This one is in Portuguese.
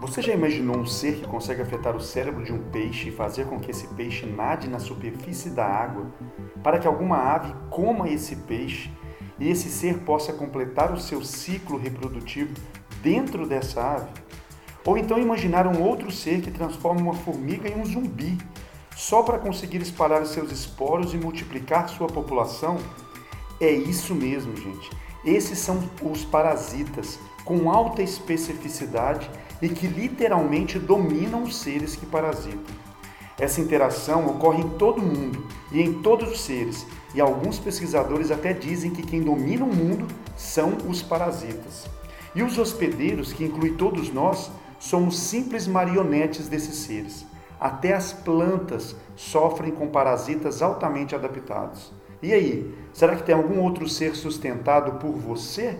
Você já imaginou um ser que consegue afetar o cérebro de um peixe e fazer com que esse peixe nade na superfície da água para que alguma ave coma esse peixe e esse ser possa completar o seu ciclo reprodutivo dentro dessa ave? Ou então imaginar um outro ser que transforma uma formiga em um zumbi só para conseguir espalhar os seus esporos e multiplicar sua população? É isso mesmo, gente. Esses são os parasitas com alta especificidade e que literalmente dominam os seres que parasitam. Essa interação ocorre em todo mundo e em todos os seres, e alguns pesquisadores até dizem que quem domina o mundo são os parasitas. E os hospedeiros, que inclui todos nós, somos simples marionetes desses seres. Até as plantas sofrem com parasitas altamente adaptados. E aí, será que tem algum outro ser sustentado por você?